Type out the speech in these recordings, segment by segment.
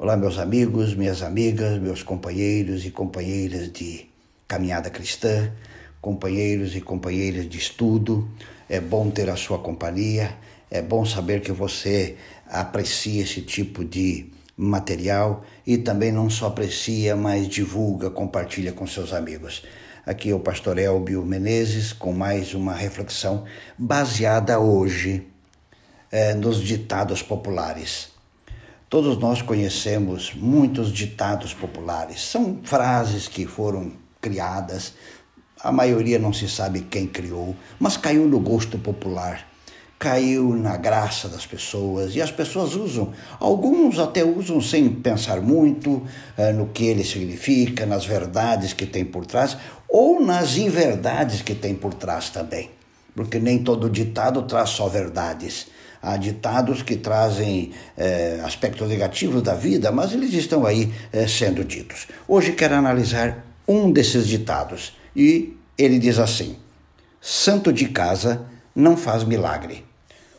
Olá, meus amigos, minhas amigas, meus companheiros e companheiras de caminhada cristã, companheiros e companheiras de estudo. É bom ter a sua companhia, é bom saber que você aprecia esse tipo de material e também não só aprecia, mas divulga, compartilha com seus amigos. Aqui é o pastor Elbio Menezes com mais uma reflexão baseada hoje é, nos ditados populares. Todos nós conhecemos muitos ditados populares. São frases que foram criadas, a maioria não se sabe quem criou, mas caiu no gosto popular, caiu na graça das pessoas e as pessoas usam. Alguns até usam sem pensar muito eh, no que ele significa, nas verdades que tem por trás ou nas inverdades que tem por trás também, porque nem todo ditado traz só verdades. Há ditados que trazem é, aspectos negativos da vida, mas eles estão aí é, sendo ditos. Hoje quero analisar um desses ditados e ele diz assim: Santo de casa não faz milagre.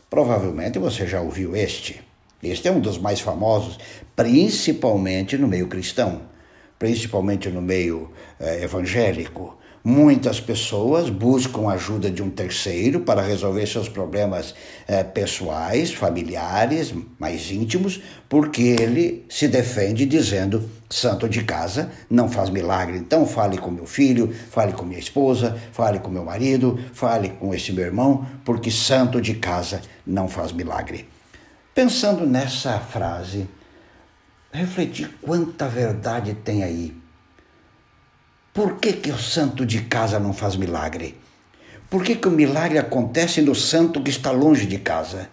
Provavelmente você já ouviu este. Este é um dos mais famosos, principalmente no meio cristão, principalmente no meio é, evangélico. Muitas pessoas buscam ajuda de um terceiro para resolver seus problemas eh, pessoais, familiares, mais íntimos, porque ele se defende dizendo: santo de casa não faz milagre. Então fale com meu filho, fale com minha esposa, fale com meu marido, fale com esse meu irmão, porque santo de casa não faz milagre. Pensando nessa frase, refleti quanta verdade tem aí por que, que o santo de casa não faz milagre? Por que, que o milagre acontece no santo que está longe de casa?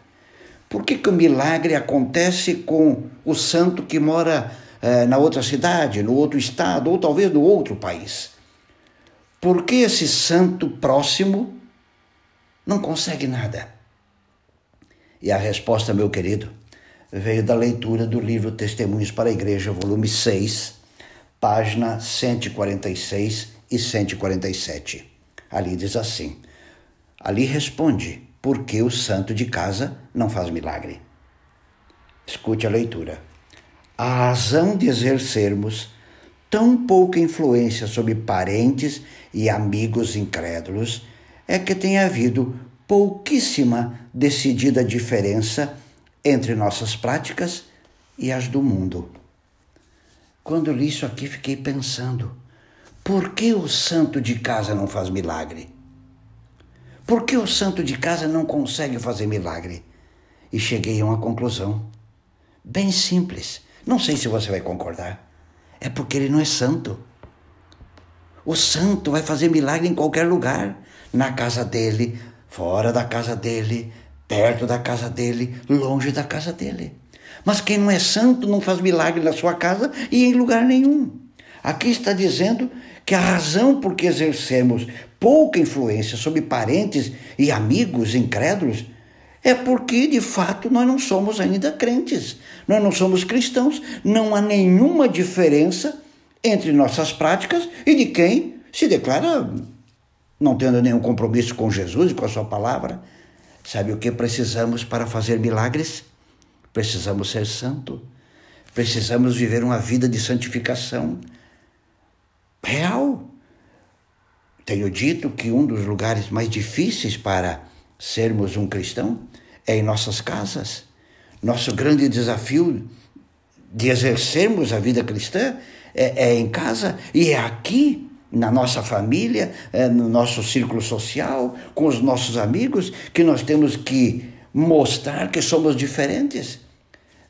Por que, que o milagre acontece com o santo que mora eh, na outra cidade, no outro estado, ou talvez no outro país? Por que esse santo próximo não consegue nada? E a resposta, meu querido, veio da leitura do livro Testemunhos para a Igreja, volume 6, página 146 e 147. Ali diz assim: Ali responde, por que o santo de casa não faz milagre? Escute a leitura. A razão de exercermos tão pouca influência sobre parentes e amigos incrédulos é que tem havido pouquíssima decidida diferença entre nossas práticas e as do mundo. Quando li isso aqui, fiquei pensando: por que o santo de casa não faz milagre? Por que o santo de casa não consegue fazer milagre? E cheguei a uma conclusão bem simples. Não sei se você vai concordar. É porque ele não é santo. O santo vai fazer milagre em qualquer lugar, na casa dele, fora da casa dele, perto da casa dele, longe da casa dele. Mas quem não é santo não faz milagre na sua casa e em lugar nenhum. Aqui está dizendo que a razão por que exercemos pouca influência sobre parentes e amigos incrédulos é porque, de fato, nós não somos ainda crentes, nós não somos cristãos, não há nenhuma diferença entre nossas práticas e de quem se declara não tendo nenhum compromisso com Jesus e com a Sua palavra. Sabe o que precisamos para fazer milagres? Precisamos ser santo. Precisamos viver uma vida de santificação real. Tenho dito que um dos lugares mais difíceis para sermos um cristão é em nossas casas. Nosso grande desafio de exercermos a vida cristã é, é em casa e é aqui, na nossa família, é no nosso círculo social, com os nossos amigos, que nós temos que mostrar que somos diferentes.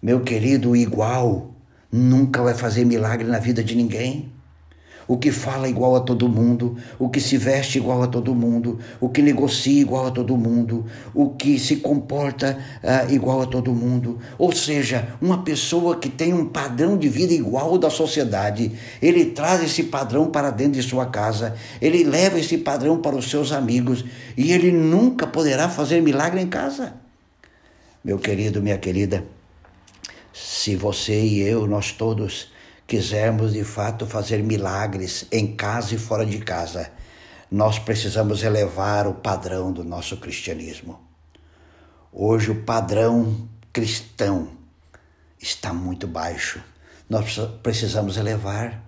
Meu querido, igual nunca vai fazer milagre na vida de ninguém. O que fala igual a todo mundo, o que se veste igual a todo mundo, o que negocia igual a todo mundo, o que se comporta uh, igual a todo mundo. Ou seja, uma pessoa que tem um padrão de vida igual ao da sociedade, ele traz esse padrão para dentro de sua casa, ele leva esse padrão para os seus amigos e ele nunca poderá fazer milagre em casa. Meu querido, minha querida, se você e eu, nós todos, quisermos de fato fazer milagres em casa e fora de casa, nós precisamos elevar o padrão do nosso cristianismo. Hoje o padrão cristão está muito baixo. nós precisamos elevar.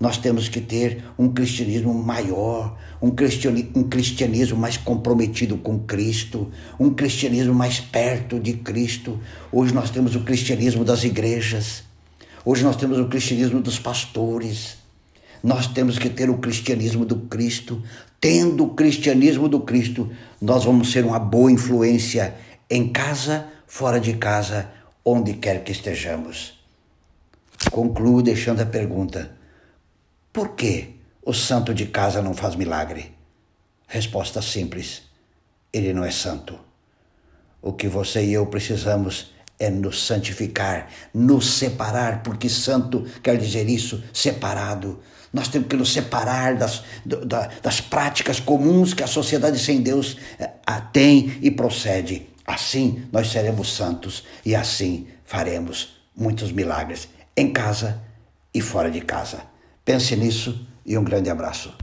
Nós temos que ter um cristianismo maior, um cristianismo, um cristianismo mais comprometido com Cristo, um cristianismo mais perto de Cristo. Hoje nós temos o cristianismo das igrejas, hoje nós temos o cristianismo dos pastores. Nós temos que ter o cristianismo do Cristo. Tendo o cristianismo do Cristo, nós vamos ser uma boa influência em casa, fora de casa, onde quer que estejamos. Concluo deixando a pergunta: por que o santo de casa não faz milagre? Resposta simples: ele não é santo. O que você e eu precisamos é nos santificar, nos separar, porque santo quer dizer isso, separado. Nós temos que nos separar das, das práticas comuns que a sociedade sem Deus eh, tem e procede. Assim nós seremos santos e assim faremos muitos milagres em casa e fora de casa. Pense nisso e um grande abraço.